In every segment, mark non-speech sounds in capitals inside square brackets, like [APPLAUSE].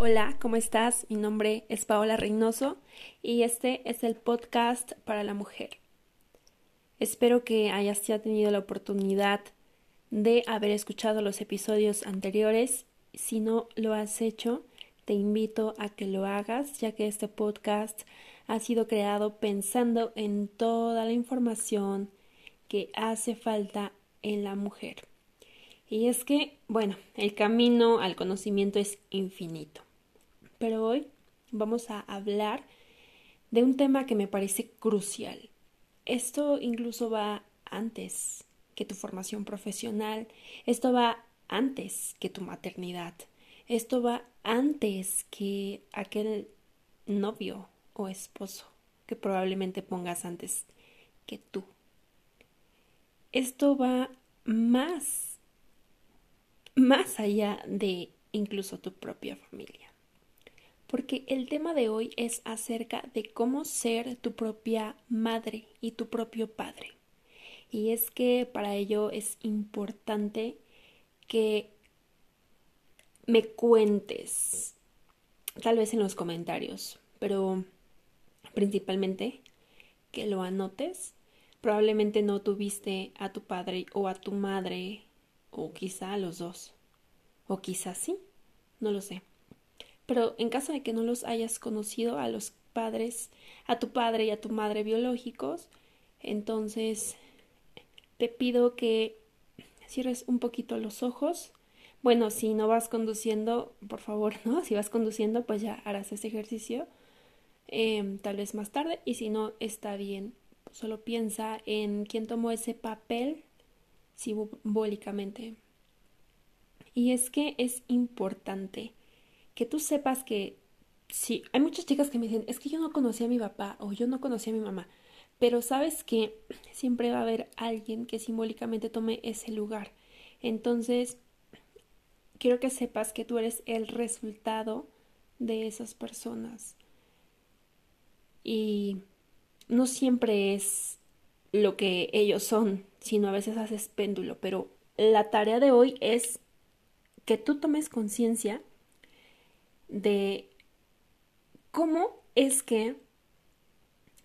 Hola, ¿cómo estás? Mi nombre es Paola Reynoso y este es el podcast para la mujer. Espero que hayas ya tenido la oportunidad de haber escuchado los episodios anteriores. Si no lo has hecho, te invito a que lo hagas, ya que este podcast ha sido creado pensando en toda la información que hace falta en la mujer. Y es que, bueno, el camino al conocimiento es infinito pero hoy vamos a hablar de un tema que me parece crucial. Esto incluso va antes que tu formación profesional, esto va antes que tu maternidad, esto va antes que aquel novio o esposo que probablemente pongas antes que tú. Esto va más, más allá de incluso tu propia familia porque el tema de hoy es acerca de cómo ser tu propia madre y tu propio padre. Y es que para ello es importante que me cuentes, tal vez en los comentarios, pero principalmente que lo anotes. Probablemente no tuviste a tu padre o a tu madre, o quizá a los dos, o quizá sí, no lo sé. Pero en caso de que no los hayas conocido a los padres, a tu padre y a tu madre biológicos, entonces te pido que cierres un poquito los ojos. Bueno, si no vas conduciendo, por favor, [LAUGHS] ¿no? Si vas conduciendo, pues ya harás ese ejercicio em, tal vez más tarde. Y si no, está bien. Solo piensa en quién tomó ese papel simbólicamente. Y es que es importante que tú sepas que sí, hay muchas chicas que me dicen, es que yo no conocí a mi papá o yo no conocí a mi mamá, pero sabes que siempre va a haber alguien que simbólicamente tome ese lugar. Entonces, quiero que sepas que tú eres el resultado de esas personas. Y no siempre es lo que ellos son, sino a veces haces péndulo, pero la tarea de hoy es que tú tomes conciencia de cómo es que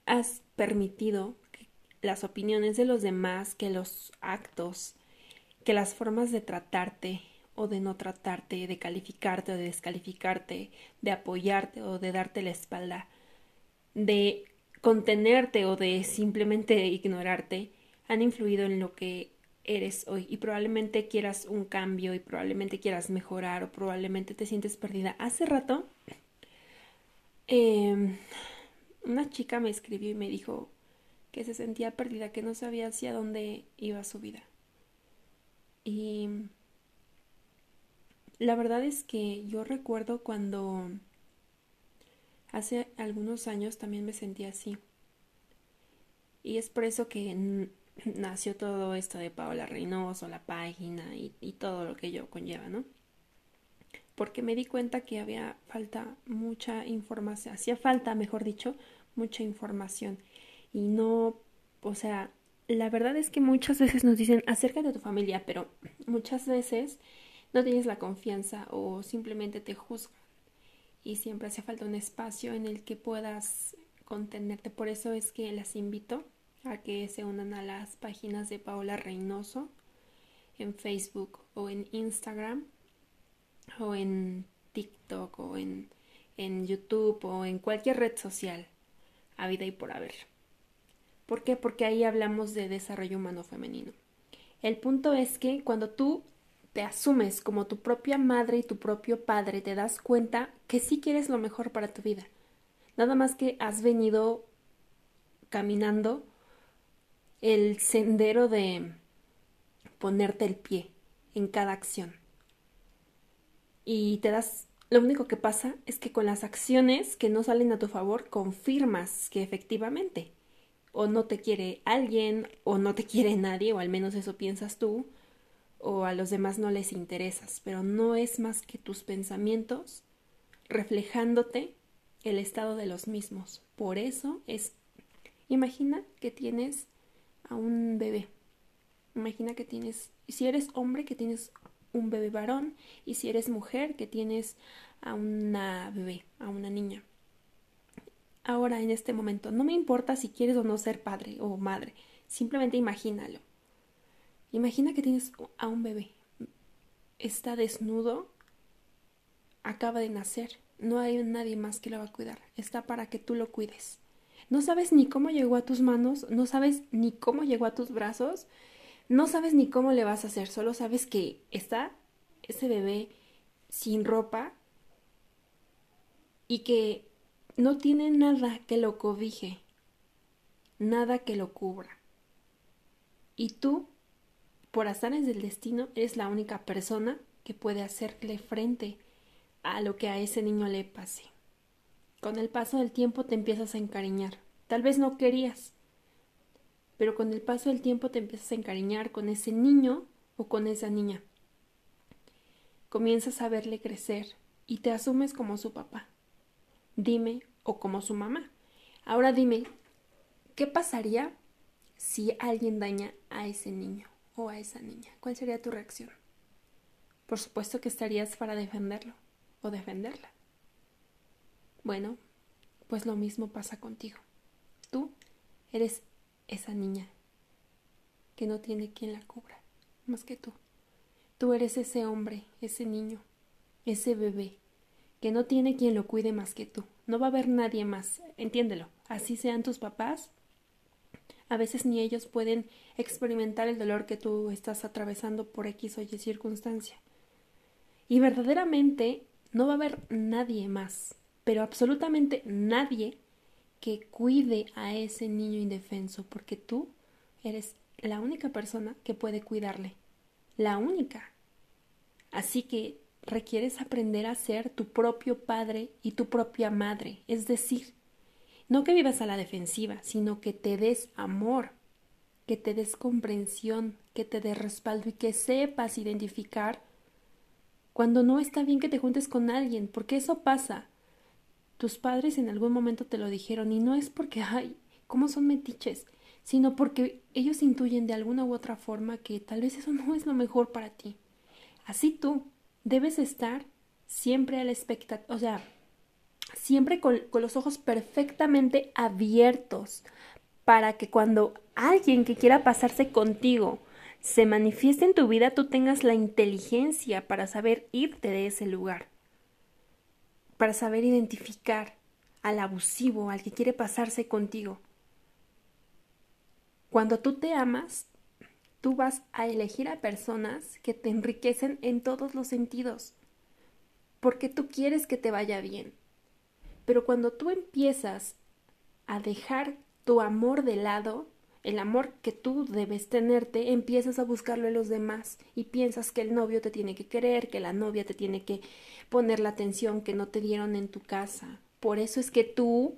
has permitido que las opiniones de los demás, que los actos, que las formas de tratarte o de no tratarte, de calificarte o de descalificarte, de apoyarte o de darte la espalda, de contenerte o de simplemente ignorarte, han influido en lo que eres hoy y probablemente quieras un cambio y probablemente quieras mejorar o probablemente te sientes perdida. Hace rato em, una chica me escribió y me dijo que se sentía perdida, que no sabía hacia dónde iba su vida. Y la verdad es que yo recuerdo cuando hace algunos años también me sentía así. Y es por eso que nació todo esto de Paola Reynoso, la página y, y todo lo que yo conlleva, ¿no? Porque me di cuenta que había falta mucha información, hacía falta, mejor dicho, mucha información. Y no, o sea, la verdad es que muchas veces nos dicen acércate a tu familia, pero muchas veces no tienes la confianza o simplemente te juzgan. Y siempre hace falta un espacio en el que puedas contenerte. Por eso es que las invito a que se unan a las páginas de Paola Reynoso en Facebook o en Instagram o en TikTok o en, en YouTube o en cualquier red social, a vida y por haber. ¿Por qué? Porque ahí hablamos de desarrollo humano femenino. El punto es que cuando tú te asumes como tu propia madre y tu propio padre, te das cuenta que sí quieres lo mejor para tu vida. Nada más que has venido caminando el sendero de ponerte el pie en cada acción. Y te das, lo único que pasa es que con las acciones que no salen a tu favor, confirmas que efectivamente o no te quiere alguien o no te quiere nadie, o al menos eso piensas tú, o a los demás no les interesas, pero no es más que tus pensamientos reflejándote el estado de los mismos. Por eso es, imagina que tienes a un bebé. Imagina que tienes, si eres hombre, que tienes un bebé varón, y si eres mujer, que tienes a una bebé, a una niña. Ahora, en este momento, no me importa si quieres o no ser padre o madre, simplemente imagínalo. Imagina que tienes a un bebé, está desnudo, acaba de nacer, no hay nadie más que lo va a cuidar, está para que tú lo cuides. No sabes ni cómo llegó a tus manos, no sabes ni cómo llegó a tus brazos, no sabes ni cómo le vas a hacer, solo sabes que está ese bebé sin ropa y que no tiene nada que lo cobije, nada que lo cubra. Y tú, por azares del destino, eres la única persona que puede hacerle frente a lo que a ese niño le pase. Con el paso del tiempo te empiezas a encariñar. Tal vez no querías, pero con el paso del tiempo te empiezas a encariñar con ese niño o con esa niña. Comienzas a verle crecer y te asumes como su papá. Dime, o como su mamá. Ahora dime, ¿qué pasaría si alguien daña a ese niño o a esa niña? ¿Cuál sería tu reacción? Por supuesto que estarías para defenderlo o defenderla. Bueno, pues lo mismo pasa contigo. Tú eres esa niña que no tiene quien la cubra, más que tú. Tú eres ese hombre, ese niño, ese bebé, que no tiene quien lo cuide más que tú. No va a haber nadie más, entiéndelo. Así sean tus papás, a veces ni ellos pueden experimentar el dolor que tú estás atravesando por X o Y circunstancia. Y verdaderamente no va a haber nadie más, pero absolutamente nadie que cuide a ese niño indefenso, porque tú eres la única persona que puede cuidarle, la única. Así que requieres aprender a ser tu propio padre y tu propia madre, es decir, no que vivas a la defensiva, sino que te des amor, que te des comprensión, que te des respaldo y que sepas identificar cuando no está bien que te juntes con alguien, porque eso pasa. Tus padres en algún momento te lo dijeron y no es porque, ay, cómo son metiches, sino porque ellos intuyen de alguna u otra forma que tal vez eso no es lo mejor para ti. Así tú debes estar siempre a la expectativa, o sea, siempre con los ojos perfectamente abiertos para que cuando alguien que quiera pasarse contigo se manifieste en tu vida, tú tengas la inteligencia para saber irte de ese lugar, para saber identificar al abusivo, al que quiere pasarse contigo. Cuando tú te amas, tú vas a elegir a personas que te enriquecen en todos los sentidos, porque tú quieres que te vaya bien. Pero cuando tú empiezas a dejar tu amor de lado, el amor que tú debes tenerte, empiezas a buscarlo en los demás y piensas que el novio te tiene que querer, que la novia te tiene que poner la atención que no te dieron en tu casa. Por eso es que tú,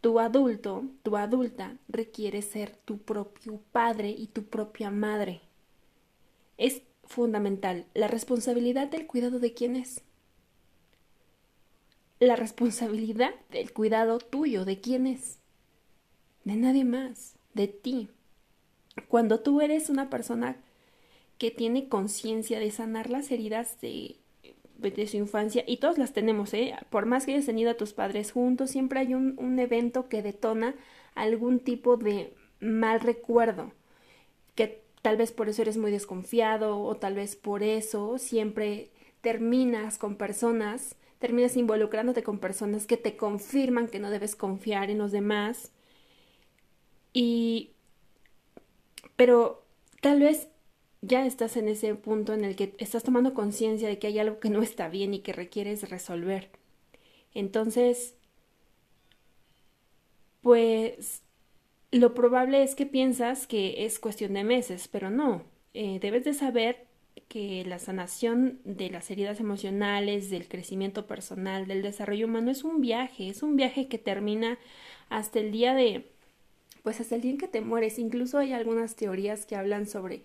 tu adulto, tu adulta, requieres ser tu propio padre y tu propia madre. Es fundamental la responsabilidad del cuidado de quién es. La responsabilidad del cuidado tuyo, de quién es. De nadie más de ti. Cuando tú eres una persona que tiene conciencia de sanar las heridas de, de, su infancia, y todos las tenemos, ¿eh? por más que hayas tenido a tus padres juntos, siempre hay un, un evento que detona algún tipo de mal recuerdo, que tal vez por eso eres muy desconfiado o tal vez por eso siempre terminas con personas, terminas involucrándote con personas que te confirman que no debes confiar en los demás y... Pero tal vez ya estás en ese punto en el que estás tomando conciencia de que hay algo que no está bien y que requieres resolver. Entonces, pues lo probable es que piensas que es cuestión de meses, pero no. Eh, debes de saber que la sanación de las heridas emocionales, del crecimiento personal, del desarrollo humano es un viaje, es un viaje que termina hasta el día de pues hasta el día en que te mueres. Incluso hay algunas teorías que hablan sobre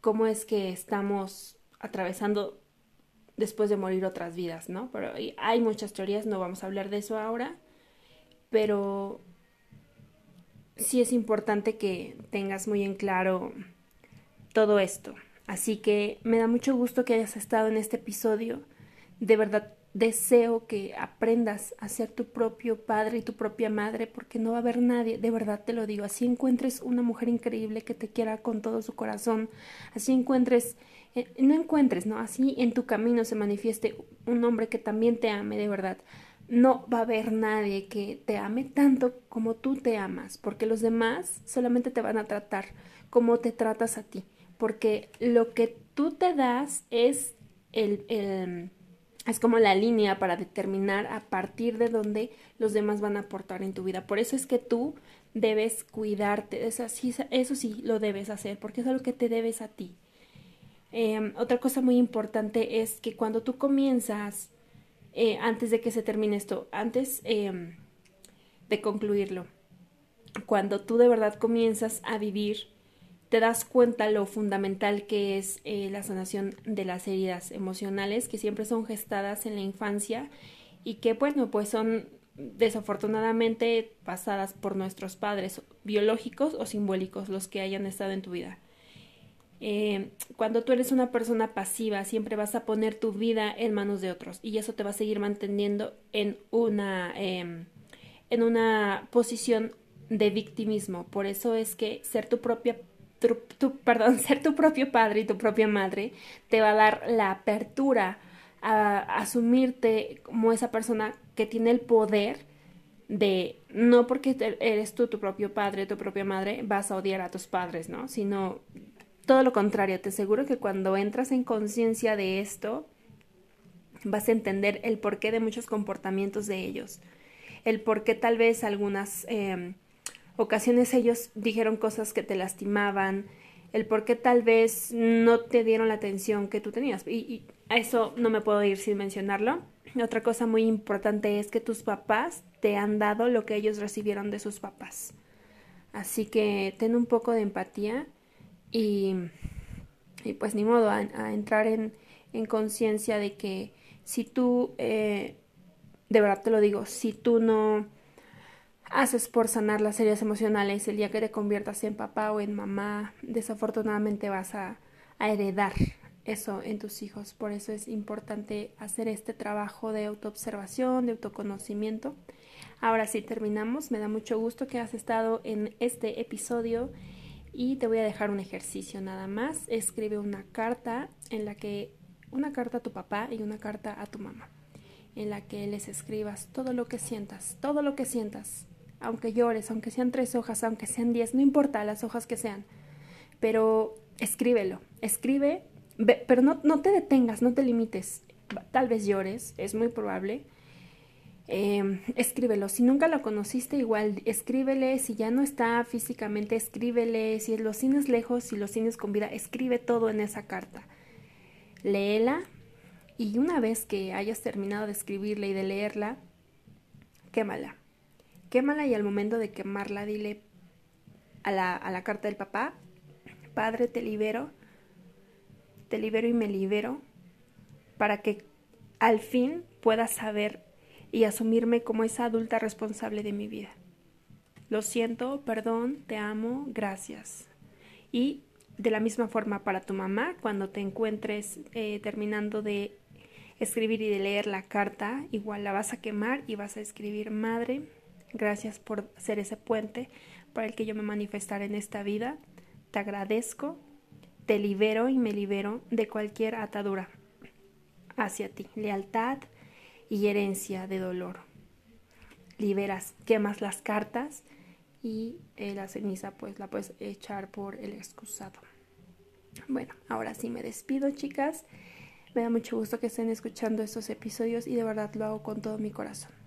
cómo es que estamos atravesando después de morir otras vidas, ¿no? Pero hay muchas teorías, no vamos a hablar de eso ahora, pero sí es importante que tengas muy en claro todo esto. Así que me da mucho gusto que hayas estado en este episodio. De verdad, deseo que aprendas a ser tu propio padre y tu propia madre porque no va a haber nadie, de verdad te lo digo, así encuentres una mujer increíble que te quiera con todo su corazón, así encuentres, eh, no encuentres, no, así en tu camino se manifieste un hombre que también te ame de verdad. No va a haber nadie que te ame tanto como tú te amas, porque los demás solamente te van a tratar como te tratas a ti, porque lo que tú te das es el, el es como la línea para determinar a partir de dónde los demás van a aportar en tu vida. Por eso es que tú debes cuidarte, eso sí, eso sí lo debes hacer, porque es algo que te debes a ti. Em, otra cosa muy importante es que cuando tú comienzas, eh, antes de que se termine esto, antes em, de concluirlo, cuando tú de verdad comienzas a vivir te das cuenta lo fundamental que es eh, la sanación de las heridas emocionales que siempre son gestadas en la infancia y que bueno pues son desafortunadamente pasadas por nuestros padres biológicos o simbólicos los que hayan estado en tu vida. Eh, cuando tú eres una persona pasiva siempre vas a poner tu vida en manos de otros y eso te va a seguir manteniendo en una em, en una posición de victimismo. Por eso es que ser tu propia tu, perdón, [LAUGHS] ser tu propio padre y tu propia madre te va a dar la apertura a, asumirte como esa persona que tiene el poder de no porque eres tú tu propio padre, tu propia madre, vas a odiar a tus padres, ¿no? Sino todo lo contrario, te aseguro que cuando entras en conciencia de esto, vas a entender el porqué de muchos comportamientos de ellos, el por qué tal vez algunas em, ocasiones ellos dijeron cosas que te lastimaban, el por qué tal vez no te dieron la atención que tú tenías. Y, a eso no me puedo ir sin mencionarlo. Otra cosa muy importante es que tus papás te han dado lo que ellos recibieron de sus papás. Así que ten un poco de empatía y, y pues ni modo a, entrar en, en conciencia de que si tú, eh, de verdad te lo digo, si tú no haces por sanar las heridas emocionales, el día que te conviertas en papá o en mamá, desafortunadamente vas a, heredar eso en tus hijos. Por eso es importante hacer este trabajo de autoobservación, de autoconocimiento. Ahora sí terminamos. Me da mucho gusto que has estado en este episodio y te voy a dejar un ejercicio nada más. Escribe una carta en la que una carta a tu papá y una carta a tu mamá, en la que les escribas todo lo que sientas, todo lo que sientas, aunque llores, aunque sean tres hojas, aunque sean diez, no importa las hojas que sean, pero escríbelo, escribe, pero no, te detengas, no te limites, tal vez llores, es muy probable. Em, escríbelo, si nunca lo conociste, igual escríbele, si ya no está físicamente, escríbele, si lo tienes lejos, si lo tienes con vida, escribe todo en esa carta. Léela. Y una vez que hayas terminado de escribirla y de leerla, quémala quémala y al momento de quemarla dile a la, a la carta del papá, Padre, te libero, te libero y me libero, para que al fin pueda saber y asumirme como esa adulta responsable de mi vida. Lo siento, perdón, te amo, gracias. Y de la misma forma para tu mamá, cuando te encuentres eh, terminando de escribir y de leer la carta, igual la vas a quemar y vas a escribir madre, Gracias por ser ese puente para el que yo me manifestaré en esta vida. Te agradezco, te libero y me libero de cualquier atadura hacia ti, lealtad y herencia de dolor. Liberas, quemas las cartas y eh, la ceniza pues la puedes echar por el excusado. Bueno, ahora sí me despido chicas. Me da mucho gusto que estén escuchando estos episodios y de verdad lo hago con todo mi corazón.